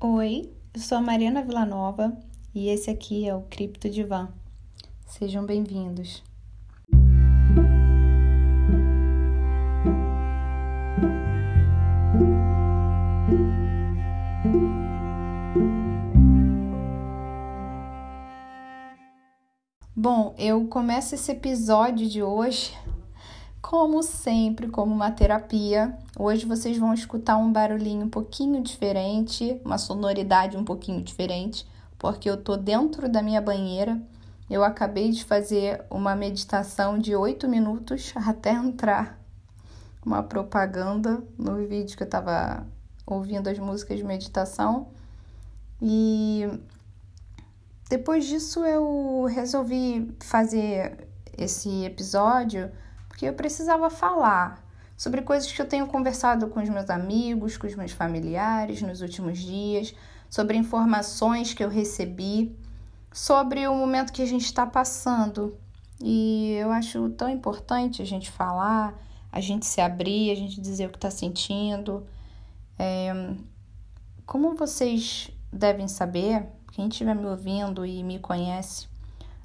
Oi, eu sou a Mariana Villanova e esse aqui é o Cripto Divan. Sejam bem-vindos. Bom, eu começo esse episódio de hoje como sempre, como uma terapia. Hoje vocês vão escutar um barulhinho um pouquinho diferente, uma sonoridade um pouquinho diferente, porque eu tô dentro da minha banheira. Eu acabei de fazer uma meditação de 8 minutos até entrar uma propaganda no vídeo que eu tava ouvindo as músicas de meditação. E depois disso eu resolvi fazer esse episódio porque eu precisava falar sobre coisas que eu tenho conversado com os meus amigos, com os meus familiares nos últimos dias, sobre informações que eu recebi, sobre o momento que a gente está passando. E eu acho tão importante a gente falar, a gente se abrir, a gente dizer o que está sentindo. É... Como vocês devem saber, quem estiver me ouvindo e me conhece,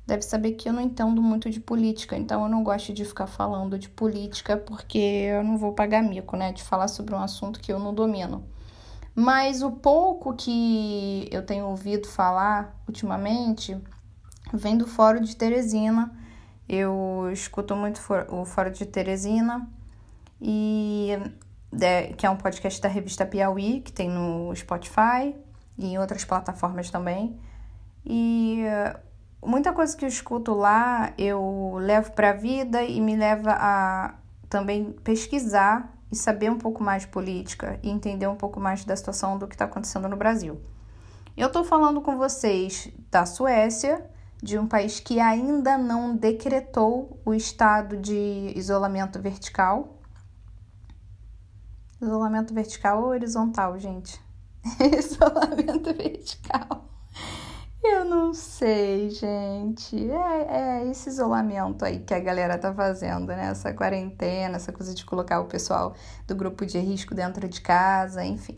deve saber que eu não entendo muito de política, então eu não gosto de ficar falando de política porque eu não vou pagar mico, né? De falar sobre um assunto que eu não domino. Mas o pouco que eu tenho ouvido falar ultimamente vem do Fórum de Teresina. Eu escuto muito o Fórum de Teresina e que é um podcast da revista Piauí, que tem no Spotify e em outras plataformas também. E muita coisa que eu escuto lá eu levo para a vida e me leva a também pesquisar e saber um pouco mais de política e entender um pouco mais da situação do que está acontecendo no Brasil. Eu estou falando com vocês da Suécia, de um país que ainda não decretou o estado de isolamento vertical. Isolamento vertical ou horizontal, gente? isolamento vertical. Eu não sei, gente. É, é, esse isolamento aí que a galera tá fazendo, né? Essa quarentena, essa coisa de colocar o pessoal do grupo de risco dentro de casa, enfim.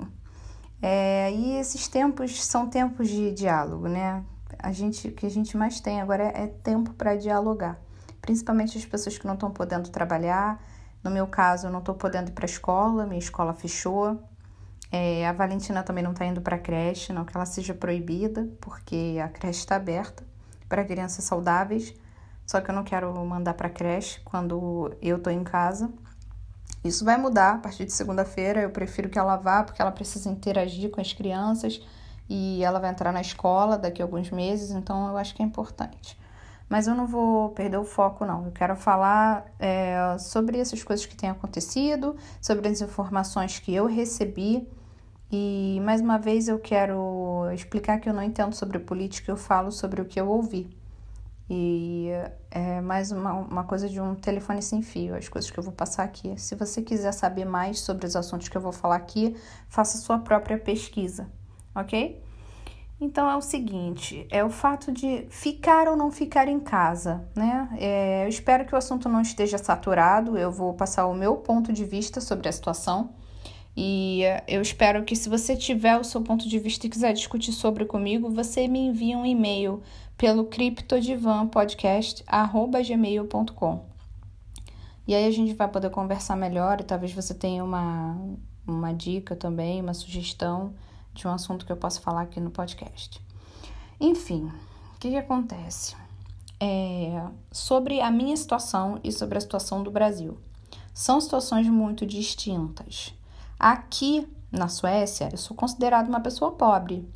É, e esses tempos são tempos de diálogo, né? A gente, o que a gente mais tem agora é, é tempo para dialogar. Principalmente as pessoas que não estão podendo trabalhar. No meu caso, eu não estou podendo ir para a escola, minha escola fechou. É, a Valentina também não está indo para a creche, não que ela seja proibida, porque a creche está aberta para crianças saudáveis. Só que eu não quero mandar para a creche quando eu estou em casa. Isso vai mudar a partir de segunda-feira. Eu prefiro que ela vá, porque ela precisa interagir com as crianças e ela vai entrar na escola daqui a alguns meses, então eu acho que é importante. Mas eu não vou perder o foco, não. Eu quero falar é, sobre essas coisas que têm acontecido, sobre as informações que eu recebi e mais uma vez eu quero explicar que eu não entendo sobre política, eu falo sobre o que eu ouvi. E é mais uma, uma coisa de um telefone sem fio, as coisas que eu vou passar aqui. Se você quiser saber mais sobre os assuntos que eu vou falar aqui, faça sua própria pesquisa, ok? Então é o seguinte, é o fato de ficar ou não ficar em casa, né? É, eu espero que o assunto não esteja saturado, eu vou passar o meu ponto de vista sobre a situação. E eh, eu espero que, se você tiver o seu ponto de vista e quiser discutir sobre comigo, você me envie um e-mail pelo criptodivanpodcast.gmail.com. E aí a gente vai poder conversar melhor e talvez você tenha uma, uma dica também, uma sugestão de um assunto que eu possa falar aqui no podcast. Enfim, o que, que acontece? É, sobre a minha situação e sobre a situação do Brasil. São situações muito distintas. Aqui na Suécia, eu sou considerada uma pessoa pobre.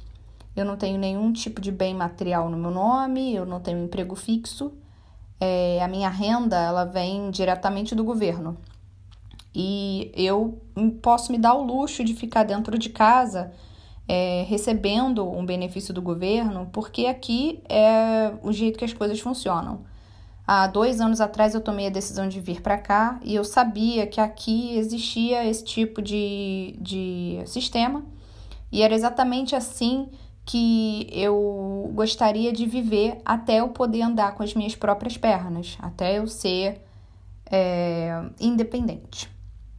Eu não tenho nenhum tipo de bem material no meu nome, eu não tenho emprego fixo. É, a minha renda ela vem diretamente do governo. E eu posso me dar o luxo de ficar dentro de casa é, recebendo um benefício do governo, porque aqui é o jeito que as coisas funcionam. Há dois anos atrás eu tomei a decisão de vir para cá e eu sabia que aqui existia esse tipo de, de sistema e era exatamente assim que eu gostaria de viver até eu poder andar com as minhas próprias pernas, até eu ser é, independente,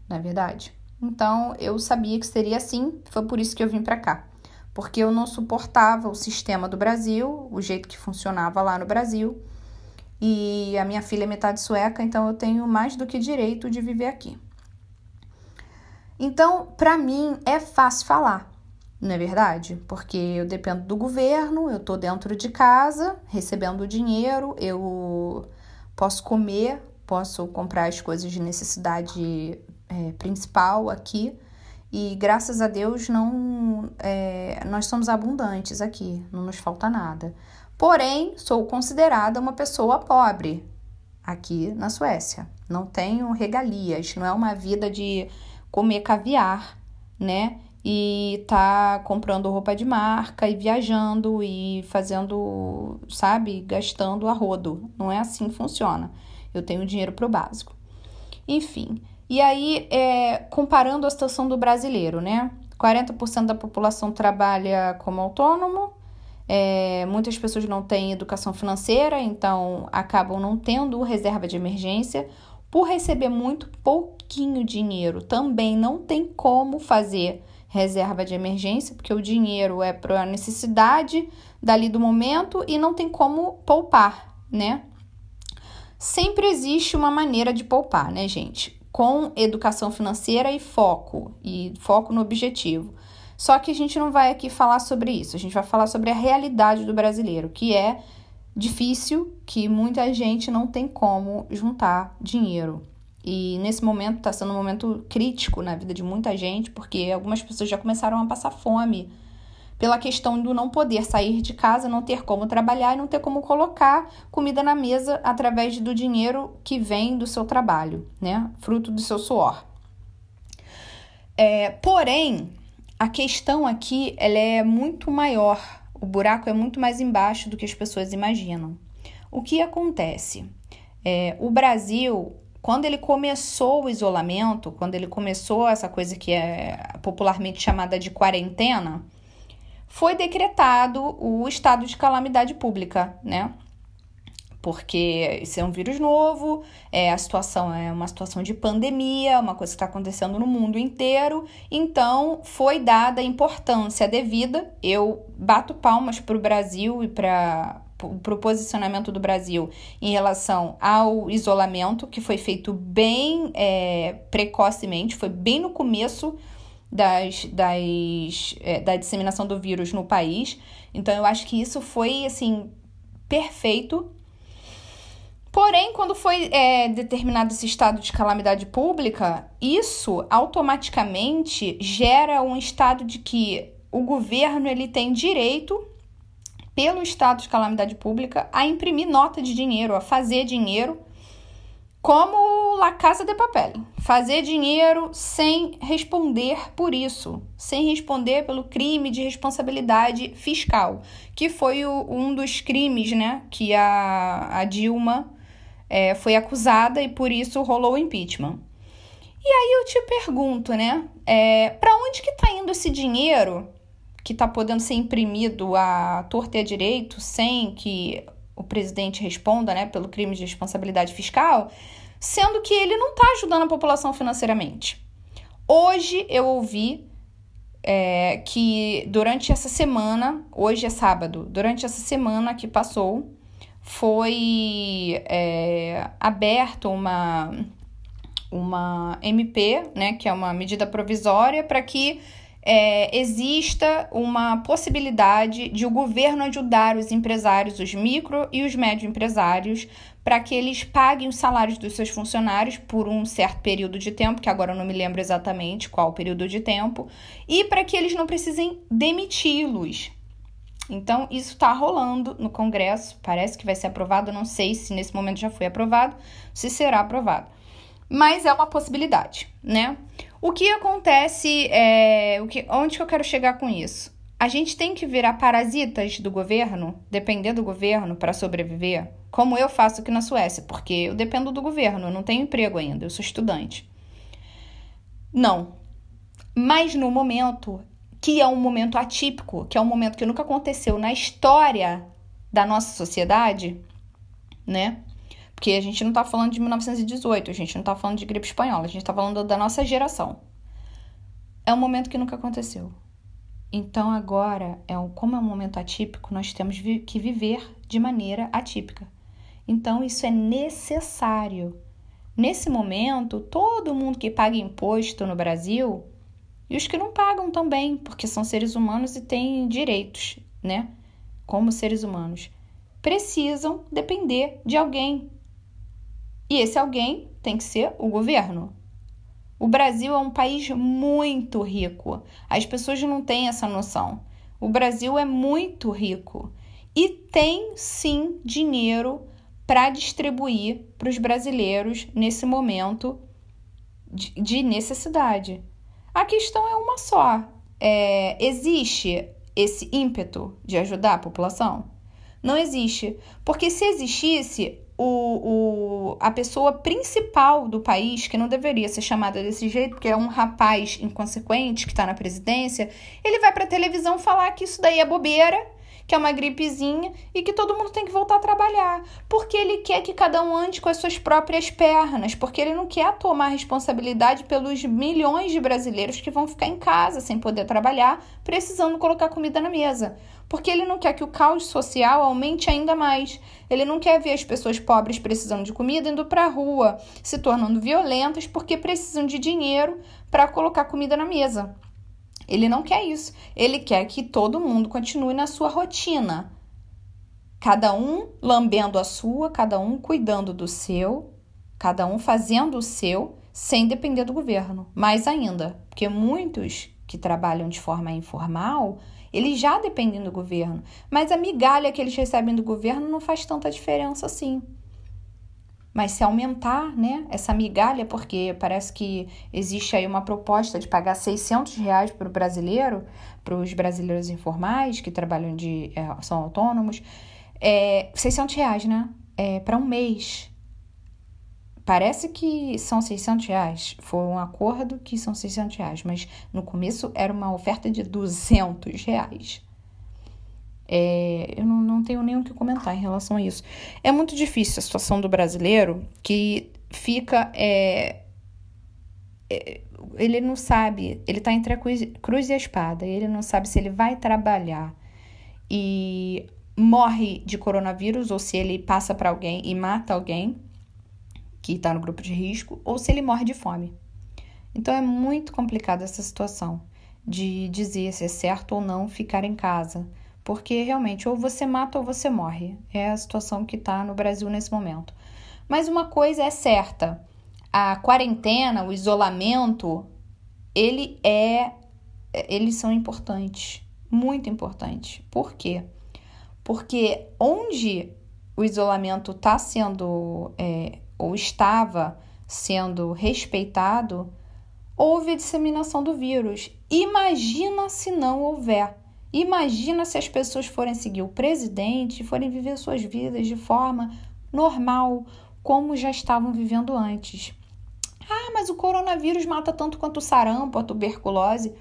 na é verdade. Então eu sabia que seria assim, foi por isso que eu vim para cá. porque eu não suportava o sistema do Brasil, o jeito que funcionava lá no Brasil. E a minha filha é metade sueca, então eu tenho mais do que direito de viver aqui. Então, para mim é fácil falar, não é verdade? Porque eu dependo do governo, eu tô dentro de casa, recebendo dinheiro, eu posso comer, posso comprar as coisas de necessidade é, principal aqui. E graças a Deus não é, nós somos abundantes aqui, não nos falta nada. Porém, sou considerada uma pessoa pobre aqui na Suécia. Não tenho regalias, não é uma vida de comer caviar, né? E tá comprando roupa de marca e viajando e fazendo, sabe, gastando a rodo. Não é assim que funciona. Eu tenho dinheiro pro básico. Enfim, e aí, é, comparando a situação do brasileiro, né? 40% da população trabalha como autônomo, é, muitas pessoas não têm educação financeira, então acabam não tendo reserva de emergência. Por receber muito pouquinho dinheiro, também não tem como fazer reserva de emergência, porque o dinheiro é para a necessidade dali do momento e não tem como poupar, né? Sempre existe uma maneira de poupar, né, gente? Com educação financeira e foco, e foco no objetivo. Só que a gente não vai aqui falar sobre isso, a gente vai falar sobre a realidade do brasileiro, que é difícil, que muita gente não tem como juntar dinheiro. E nesse momento está sendo um momento crítico na vida de muita gente, porque algumas pessoas já começaram a passar fome pela questão do não poder sair de casa, não ter como trabalhar e não ter como colocar comida na mesa através do dinheiro que vem do seu trabalho, né? Fruto do seu suor. É, porém, a questão aqui ela é muito maior, o buraco é muito mais embaixo do que as pessoas imaginam. O que acontece? É, o Brasil, quando ele começou o isolamento, quando ele começou essa coisa que é popularmente chamada de quarentena, foi decretado o estado de calamidade pública, né? Porque isso é um vírus novo, é, a situação é uma situação de pandemia, uma coisa que está acontecendo no mundo inteiro, então foi dada a importância devida. Eu bato palmas para o Brasil e para o posicionamento do Brasil em relação ao isolamento, que foi feito bem é, precocemente, foi bem no começo das, das, é, da disseminação do vírus no país. Então, eu acho que isso foi, assim, perfeito Porém, quando foi é, determinado esse estado de calamidade pública, isso automaticamente gera um estado de que o governo ele tem direito, pelo estado de calamidade pública, a imprimir nota de dinheiro, a fazer dinheiro, como La Casa de Papel. Fazer dinheiro sem responder por isso, sem responder pelo crime de responsabilidade fiscal, que foi o, um dos crimes né, que a, a Dilma é, foi acusada e por isso rolou o impeachment. E aí eu te pergunto, né? É, para onde que está indo esse dinheiro que está podendo ser imprimido à torta e à direito sem que o presidente responda, né, pelo crime de responsabilidade fiscal, sendo que ele não está ajudando a população financeiramente. Hoje eu ouvi é, que durante essa semana, hoje é sábado, durante essa semana que passou, foi é, aberto uma, uma MP, né, que é uma medida provisória, para que é, exista uma possibilidade de o governo ajudar os empresários, os micro e os médio empresários, para que eles paguem os salários dos seus funcionários por um certo período de tempo, que agora eu não me lembro exatamente qual período de tempo, e para que eles não precisem demiti-los. Então, isso está rolando no Congresso, parece que vai ser aprovado, não sei se nesse momento já foi aprovado, se será aprovado. Mas é uma possibilidade, né? O que acontece, é, o que, onde que eu quero chegar com isso? A gente tem que virar parasitas do governo, depender do governo para sobreviver, como eu faço aqui na Suécia, porque eu dependo do governo, eu não tenho emprego ainda, eu sou estudante. Não. Mas no momento que é um momento atípico, que é um momento que nunca aconteceu na história da nossa sociedade, né? Porque a gente não tá falando de 1918, a gente não tá falando de gripe espanhola, a gente tá falando da nossa geração. É um momento que nunca aconteceu. Então, agora, é um, como é um momento atípico, nós temos que viver de maneira atípica. Então, isso é necessário. Nesse momento, todo mundo que paga imposto no Brasil, e os que não pagam também, porque são seres humanos e têm direitos, né? Como seres humanos, precisam depender de alguém. E esse alguém tem que ser o governo. O Brasil é um país muito rico. As pessoas não têm essa noção. O Brasil é muito rico e tem sim dinheiro para distribuir para os brasileiros nesse momento de, de, necessidade. A questão é uma só: é, existe esse ímpeto de ajudar a população? Não existe. Porque se existisse, o, o, a pessoa principal do país, que não deveria ser chamada desse jeito, porque é um rapaz inconsequente que está na presidência, ele vai para a televisão falar que isso daí é bobeira, que é uma gripezinha e que todo mundo tem que voltar a trabalhar. Porque ele quer que cada um ande com as suas próprias pernas, porque ele não quer tomar responsabilidade pelos milhões de brasileiros que vão ficar em casa sem poder trabalhar, precisando colocar comida na mesa porque ele não quer que o caos social aumente ainda mais. Ele não quer ver as pessoas pobres precisando de comida indo para a rua, se tornando violentas porque precisam de dinheiro para colocar comida na mesa. Ele não quer isso. Ele quer que todo mundo continue na sua rotina. Cada um lambendo a sua, cada um cuidando do seu, cada um fazendo o seu, sem depender do governo. Mais ainda, porque muitos que trabalham de forma informal eles já dependem do governo, mas a migalha que eles recebem do governo não faz tanta diferença assim. Mas se aumentar, né, essa migalha, porque parece que existe aí uma proposta de pagar 600 reais para o brasileiro, para os brasileiros informais que trabalham de, é, são autônomos, é, 600 reais, né, é, para um mês. Parece que são 600 reais. Foi um acordo que são 600 reais, mas no começo era uma oferta de 200 reais. É, eu não, não tenho nem o que comentar em relação a isso. É muito difícil a situação do brasileiro que fica. É, é, ele não sabe, ele está entre a cruz, cruz e a espada, ele não sabe se ele vai trabalhar e morre de coronavírus ou se ele passa para alguém e mata alguém que está no grupo de risco, ou se ele morre de fome. Então é muito complicada essa situação de dizer se é certo ou não ficar em casa, porque realmente ou você mata ou você morre. É a situação que está no Brasil nesse momento. Mas uma coisa é certa: a quarentena, o isolamento, ele é, eles são importantes, muito importantes. Por quê? Porque onde o isolamento está sendo é, ou estava sendo respeitado, houve a disseminação do vírus. Imagina se não houver. Imagina se as pessoas forem seguir o presidente, forem viver suas vidas de forma normal, como já estavam vivendo antes. Ah, mas o coronavírus mata tanto quanto o sarampo, a tuberculose.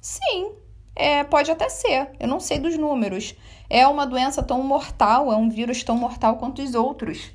Sim, é, pode até ser, eu não sei dos números. É uma doença tão mortal, é um vírus tão mortal quanto os outros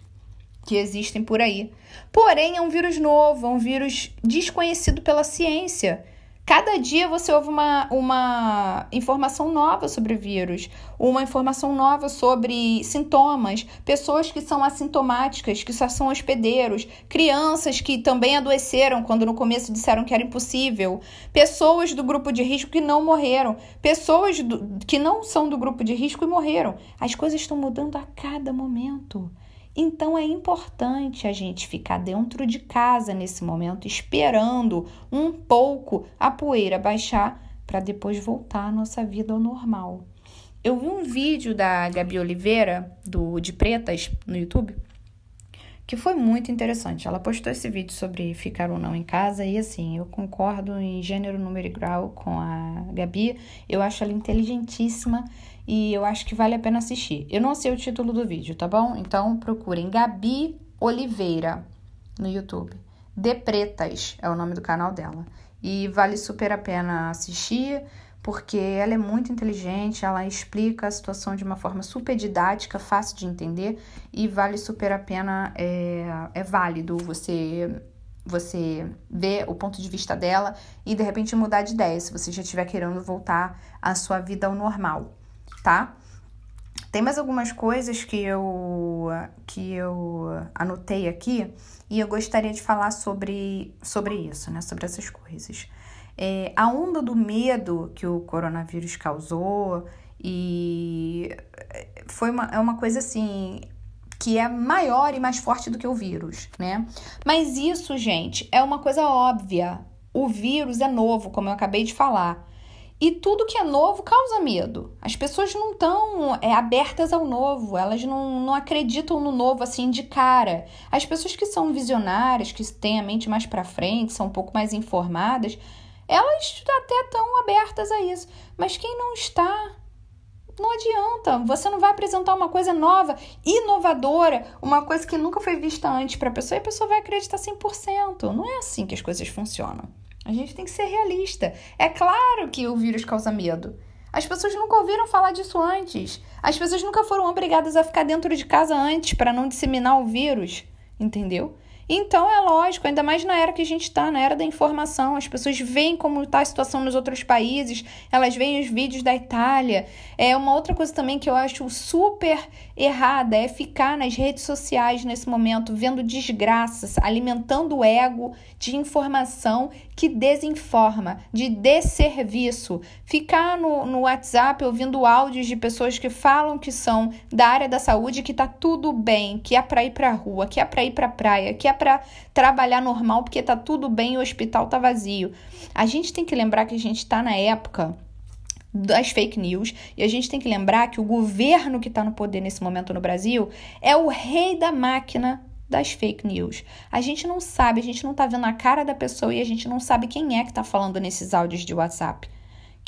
que existem por aí. Porém, é um vírus novo, é um vírus desconhecido pela ciência. Cada dia você ouve uma, uma informação nova sobre vírus, uma informação nova sobre sintomas, pessoas que são assintomáticas, que só são hospedeiros, crianças que também adoeceram quando no começo disseram que era impossível, pessoas do grupo de risco que não morreram, pessoas do, que não são do grupo de risco e morreram. As coisas estão mudando a cada momento. Então é importante a gente ficar dentro de casa nesse momento, esperando um pouco a poeira baixar para depois voltar a nossa vida ao normal. Eu vi um vídeo da Gabi Oliveira, do De Pretas, no YouTube, que foi muito interessante. Ela postou esse vídeo sobre ficar ou não em casa e assim, eu concordo em gênero, número e grau com a Gabi. Eu acho ela inteligentíssima e eu acho que vale a pena assistir. Eu não sei o título do vídeo, tá bom? Então procurem Gabi Oliveira no YouTube. De Pretas é o nome do canal dela. E vale super a pena assistir, porque ela é muito inteligente, ela explica a situação de uma forma super didática, fácil de entender, e vale super a pena, é, é válido você você ver o ponto de vista dela e de repente mudar de ideia, se você já estiver querendo voltar à sua vida ao normal, tá? Tem mais algumas coisas que eu que eu anotei aqui e eu gostaria de falar sobre, sobre isso, né? Sobre essas coisas. É, a onda do medo que o coronavírus causou e foi uma, é uma coisa assim que é maior e mais forte do que o vírus, né? Mas isso, gente, é uma coisa óbvia. O vírus é novo, como eu acabei de falar. E tudo que é novo causa medo. As pessoas não estão é, abertas ao novo, elas não, não acreditam no novo assim de cara. As pessoas que são visionárias, que têm a mente mais para frente, são um pouco mais informadas, elas até estão abertas a isso. Mas quem não está, não adianta. Você não vai apresentar uma coisa nova, inovadora, uma coisa que nunca foi vista antes para a pessoa e a pessoa vai acreditar 100%. Não é assim que as coisas funcionam. A gente tem que ser realista. É claro que o vírus causa medo. As pessoas nunca ouviram falar disso antes. As pessoas nunca foram obrigadas a ficar dentro de casa antes para não disseminar o vírus, entendeu? Então é lógico, ainda mais na era que a gente está, na era da informação, as pessoas veem como está a situação nos outros países, elas veem os vídeos da Itália. É uma outra coisa também que eu acho super errada é ficar nas redes sociais nesse momento vendo desgraças, alimentando o ego de informação que desinforma, de desserviço. Ficar no, no WhatsApp ouvindo áudios de pessoas que falam que são da área da saúde, que tá tudo bem, que é para ir para a rua, que é para ir para a praia, que é para trabalhar normal porque tá tudo bem e o hospital tá vazio. A gente tem que lembrar que a gente está na época das fake news e a gente tem que lembrar que o governo que está no poder nesse momento no Brasil é o rei da máquina das fake news. A gente não sabe, a gente não tá vendo a cara da pessoa e a gente não sabe quem é que tá falando nesses áudios de WhatsApp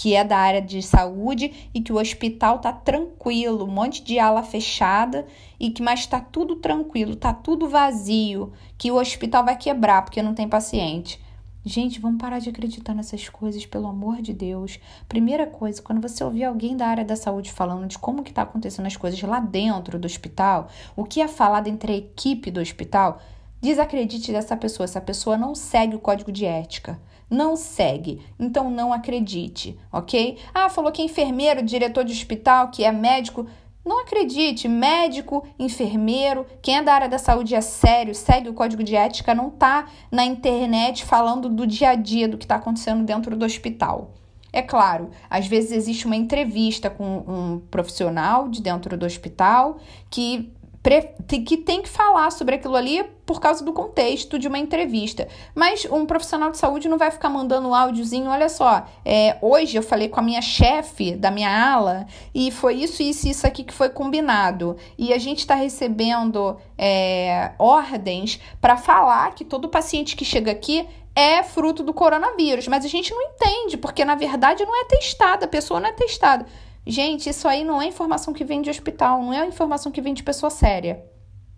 que é da área de saúde e que o hospital tá tranquilo, um monte de ala fechada e que mas tá tudo tranquilo, tá tudo vazio, que o hospital vai quebrar porque não tem paciente. Gente, vamos parar de acreditar nessas coisas, pelo amor de Deus. Primeira coisa, quando você ouvir alguém da área da saúde falando de como que tá acontecendo as coisas lá dentro do hospital, o que é falado entre a equipe do hospital, desacredite dessa pessoa. Essa pessoa não segue o código de ética não segue, então não acredite, ok? Ah, falou que é enfermeiro, diretor de hospital, que é médico. Não acredite, médico, enfermeiro, quem é da área da saúde é sério, segue o código de ética, não tá na internet falando do dia a dia do que está acontecendo dentro do hospital. É claro, às vezes existe uma entrevista com um profissional de dentro do hospital que que tem que falar sobre aquilo ali por causa do contexto de uma entrevista. Mas um profissional de saúde não vai ficar mandando um áudiozinho, olha só, é, hoje eu falei com a minha chefe da minha ala e foi isso, isso e isso aqui que foi combinado. E a gente está recebendo é, ordens para falar que todo paciente que chega aqui é fruto do coronavírus, mas a gente não entende, porque na verdade não é testada, a pessoa não é testada. Gente, isso aí não é informação que vem de hospital, não é informação que vem de pessoa séria.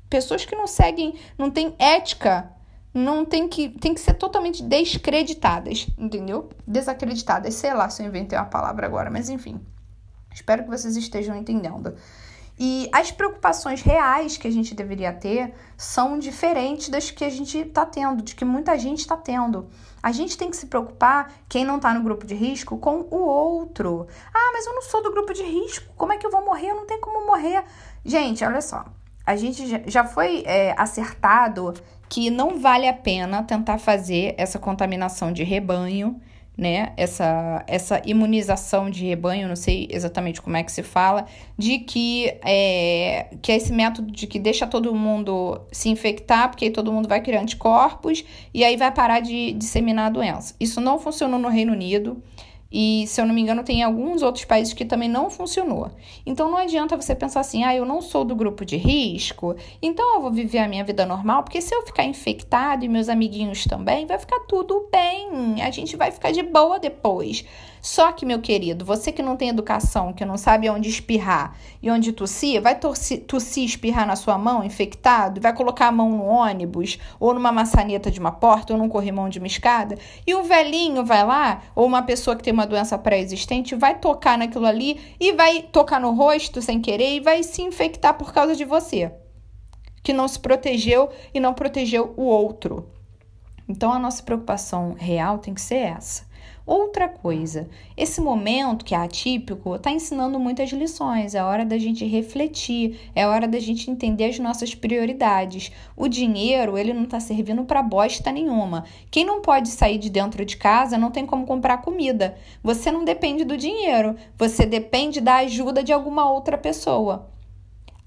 Pessoas que não seguem, não têm ética, não tem que, tem que ser totalmente descreditadas, entendeu? Desacreditadas, sei lá se eu inventei uma palavra agora, mas enfim. Espero que vocês estejam entendendo. E as preocupações reais que a gente deveria ter são diferentes das que a gente está tendo, de que muita gente está tendo. A gente tem que se preocupar, quem não está no grupo de risco, com o outro. Ah, mas eu não sou do grupo de risco, como é que eu vou morrer? Eu não tenho como morrer. Gente, olha só, a gente já foi é, acertado que não vale a pena tentar fazer essa contaminação de rebanho né, essa, essa imunização de rebanho, não sei exatamente como é que se fala, de que é, que é esse método de que deixa todo mundo se infectar, porque aí todo mundo vai criar anticorpos e aí vai parar de disseminar a doença. Isso não funcionou no Reino Unido. E, se eu não me engano, tem alguns outros países que também não funcionou. Então, não adianta você pensar assim, ah, eu não sou do grupo de risco, então eu vou viver a minha vida normal, porque se eu ficar infectado e meus amiguinhos também, vai ficar tudo bem. A gente vai ficar de boa depois. Só que, meu querido, você que não tem educação, que não sabe onde espirrar e onde tossir, vai tossir, tossir espirrar na sua mão, infectado, vai colocar a mão no ônibus, ou numa maçaneta de uma porta, ou num corrimão de uma escada, e o velhinho vai lá, ou uma pessoa que tem uma doença pré-existente, vai tocar naquilo ali e vai tocar no rosto sem querer e vai se infectar por causa de você, que não se protegeu e não protegeu o outro. Então a nossa preocupação real tem que ser essa. Outra coisa, esse momento que é atípico está ensinando muitas lições. É hora da gente refletir, é hora da gente entender as nossas prioridades. O dinheiro, ele não está servindo para bosta nenhuma. Quem não pode sair de dentro de casa não tem como comprar comida. Você não depende do dinheiro, você depende da ajuda de alguma outra pessoa.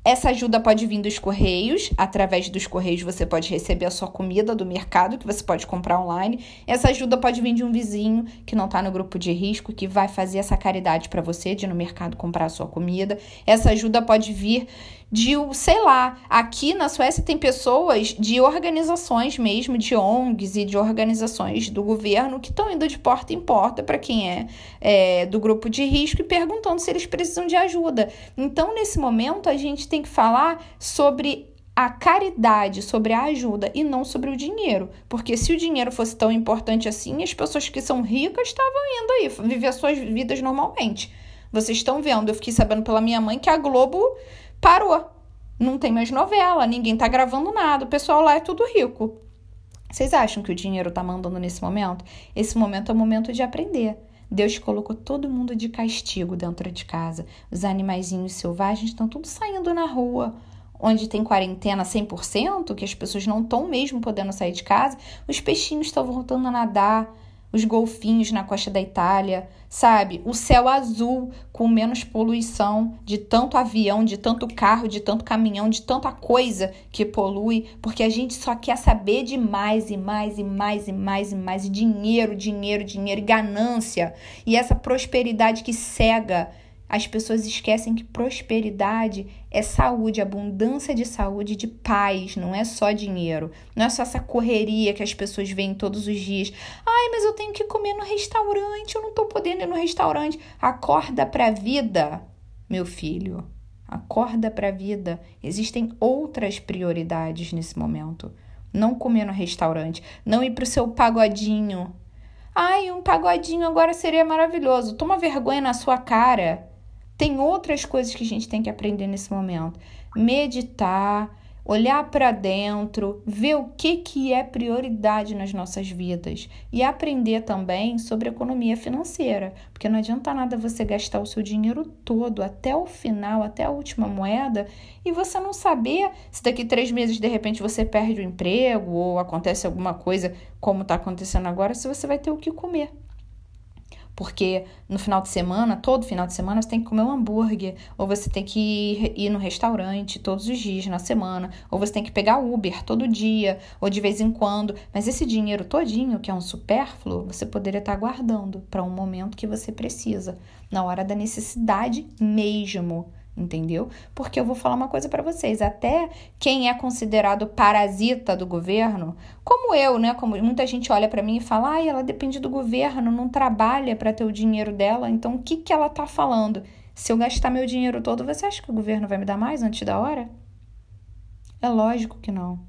Essa ajuda pode vir dos correios, através dos correios você pode receber a sua comida do mercado que você pode comprar online. Essa ajuda pode vir de um vizinho que não está no grupo de risco, que vai fazer essa caridade para você de ir no mercado comprar a sua comida. Essa ajuda pode vir de, sei lá, aqui na Suécia tem pessoas de organizações mesmo, de ONGs e de organizações do governo que estão indo de porta em porta para quem é, é, do grupo de risco e perguntando se eles precisam de ajuda. Então, nesse momento, a gente tem que falar sobre a caridade, sobre a ajuda e não sobre o dinheiro. Porque se o dinheiro fosse tão importante assim, as pessoas que são ricas estavam indo aí viver suas vidas normalmente. Vocês estão vendo, eu fiquei sabendo pela minha mãe que a Globo parou. Não tem mais novela, ninguém tá gravando nada, o pessoal lá é tudo rico. Vocês acham que o dinheiro tá mandando nesse momento? Esse momento é o momento de aprender. Deus colocou todo mundo de castigo dentro de casa. Os animaizinhos selvagens estão tudo saindo na rua. Onde tem quarentena 100%, que as pessoas não estão mesmo podendo sair de casa, os peixinhos estão voltando a nadar os golfinhos na costa da Itália, sabe? O céu azul com menos poluição de tanto avião, de tanto carro, de tanto caminhão, de tanta coisa que polui, porque a gente só quer saber de mais e mais e mais e mais e mais e dinheiro, dinheiro, dinheiro e ganância. E essa prosperidade que cega as pessoas esquecem que prosperidade é saúde, abundância de saúde, de paz, não é só dinheiro. Não é só essa correria que as pessoas veem todos os dias. Ai, mas eu tenho que comer no restaurante, eu não tô podendo ir no restaurante. Acorda pra vida, meu filho. Acorda pra vida. Existem outras prioridades nesse momento. Não comer no restaurante, não ir pro seu pagodinho. Ai, um pagodinho agora seria maravilhoso. Toma vergonha na sua cara. Tem outras coisas que a gente tem que aprender nesse momento. Meditar, olhar para dentro, ver o que, que é prioridade nas nossas vidas e aprender também sobre economia financeira, porque não adianta nada você gastar o seu dinheiro todo até o final, até a última moeda, e você não saber se daqui três meses de repente você perde o emprego ou acontece alguma coisa como está acontecendo agora, se você vai ter o que comer. Porque no final de semana, todo final de semana, você tem que comer um hambúrguer, ou você tem que ir no restaurante todos os dias na semana, ou você tem que pegar Uber todo dia, ou de vez em quando. Mas esse dinheiro todinho, que é um supérfluo, você poderia estar guardando para um momento que você precisa, na hora da necessidade mesmo entendeu? Porque eu vou falar uma coisa para vocês, até quem é considerado parasita do governo, como eu, né, como muita gente olha para mim e fala: "Ai, ela depende do governo, não trabalha para ter o dinheiro dela, então o que que ela tá falando? Se eu gastar meu dinheiro todo, você acha que o governo vai me dar mais antes da hora?" É lógico que não.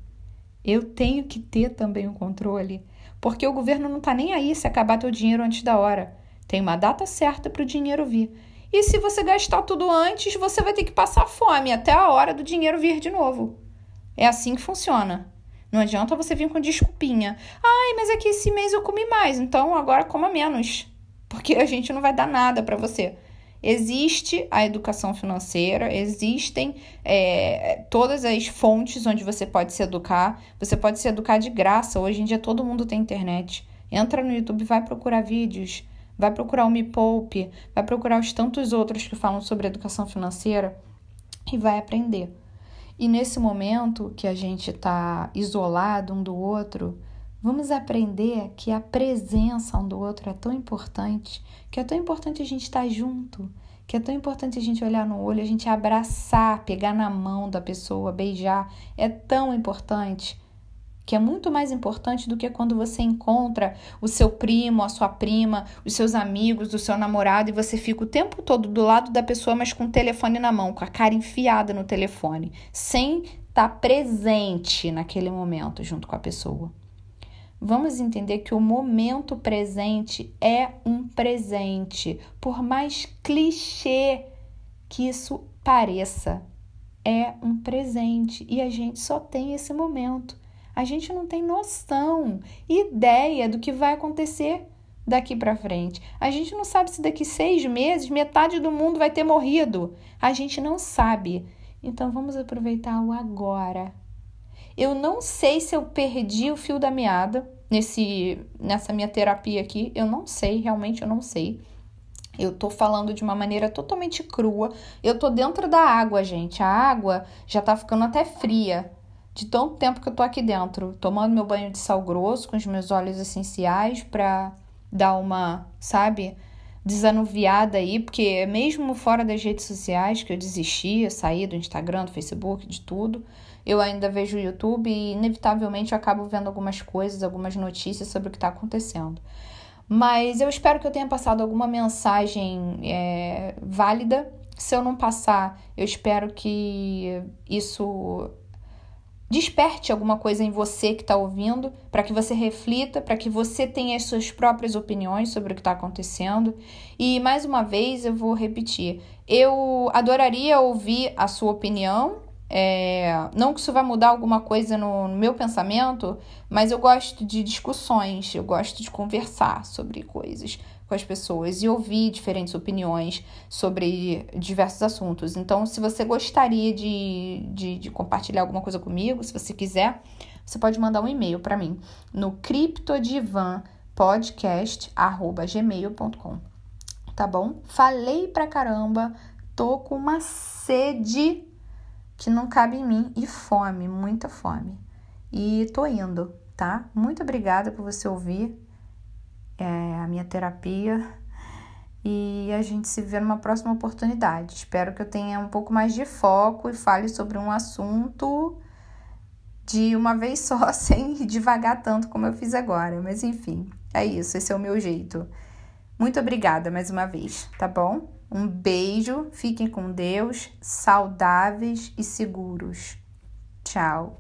Eu tenho que ter também o um controle, porque o governo não tá nem aí se acabar teu dinheiro antes da hora. Tem uma data certa para o dinheiro vir. E se você gastar tudo antes, você vai ter que passar fome até a hora do dinheiro vir de novo. É assim que funciona. Não adianta você vir com desculpinha. Ai, mas é que esse mês eu comi mais, então agora coma menos. Porque a gente não vai dar nada para você. Existe a educação financeira, existem é, todas as fontes onde você pode se educar. Você pode se educar de graça. Hoje em dia todo mundo tem internet. Entra no YouTube, vai procurar vídeos vai procurar o Me Poupe, vai procurar os tantos outros que falam sobre educação financeira e vai aprender. E nesse momento que a gente está isolado um do outro, vamos aprender que a presença um do outro é tão importante, que é tão importante a gente estar tá junto, que é tão importante a gente olhar no olho, a gente abraçar, pegar na mão da pessoa, beijar, é tão importante que é muito mais importante do que quando você encontra o seu primo, a sua prima, os seus amigos, o seu namorado e você fica o tempo todo do lado da pessoa, mas com o telefone na mão, com a cara enfiada no telefone, sem estar tá presente naquele momento junto com a pessoa. Vamos entender que o momento presente é um presente, por mais clichê que isso pareça, é um presente e a gente só tem esse momento. A gente não tem noção, ideia do que vai acontecer daqui para frente. A gente não sabe se daqui seis meses metade do mundo vai ter morrido. A gente não sabe. Então vamos aproveitar o agora. Eu não sei se eu perdi o fio da meada nesse nessa minha terapia aqui. Eu não sei, realmente eu não sei. Eu tô falando de uma maneira totalmente crua. Eu tô dentro da água, gente. A água já tá ficando até fria de tanto tempo que eu tô aqui dentro, tomando meu banho de sal grosso com os meus óleos essenciais para dar uma, sabe, desanuviada aí, porque mesmo fora das redes sociais que eu desisti, eu saí do Instagram, do Facebook, de tudo, eu ainda vejo o YouTube e inevitavelmente eu acabo vendo algumas coisas, algumas notícias sobre o que está acontecendo. Mas eu espero que eu tenha passado alguma mensagem é, válida. Se eu não passar, eu espero que isso desperte alguma coisa em você que está ouvindo, para que você reflita, para que você tenha as suas próprias opiniões sobre o que está acontecendo. E mais uma vez eu vou repetir: eu adoraria ouvir a sua opinião. É, não que isso vai mudar alguma coisa no, no meu pensamento, mas eu gosto de discussões, eu gosto de conversar sobre coisas com as pessoas e ouvir diferentes opiniões sobre diversos assuntos. Então, se você gostaria de, de, de compartilhar alguma coisa comigo, se você quiser, você pode mandar um e-mail para mim no criptodivanpodcast.gmail.com Tá bom? Falei pra caramba, tô com uma sede que não cabe em mim e fome, muita fome. E tô indo, tá? Muito obrigada por você ouvir é, a minha terapia e a gente se vê numa próxima oportunidade. Espero que eu tenha um pouco mais de foco e fale sobre um assunto de uma vez só, sem devagar tanto como eu fiz agora. Mas enfim, é isso, esse é o meu jeito. Muito obrigada mais uma vez, tá bom? Um beijo, fiquem com Deus, saudáveis e seguros. Tchau.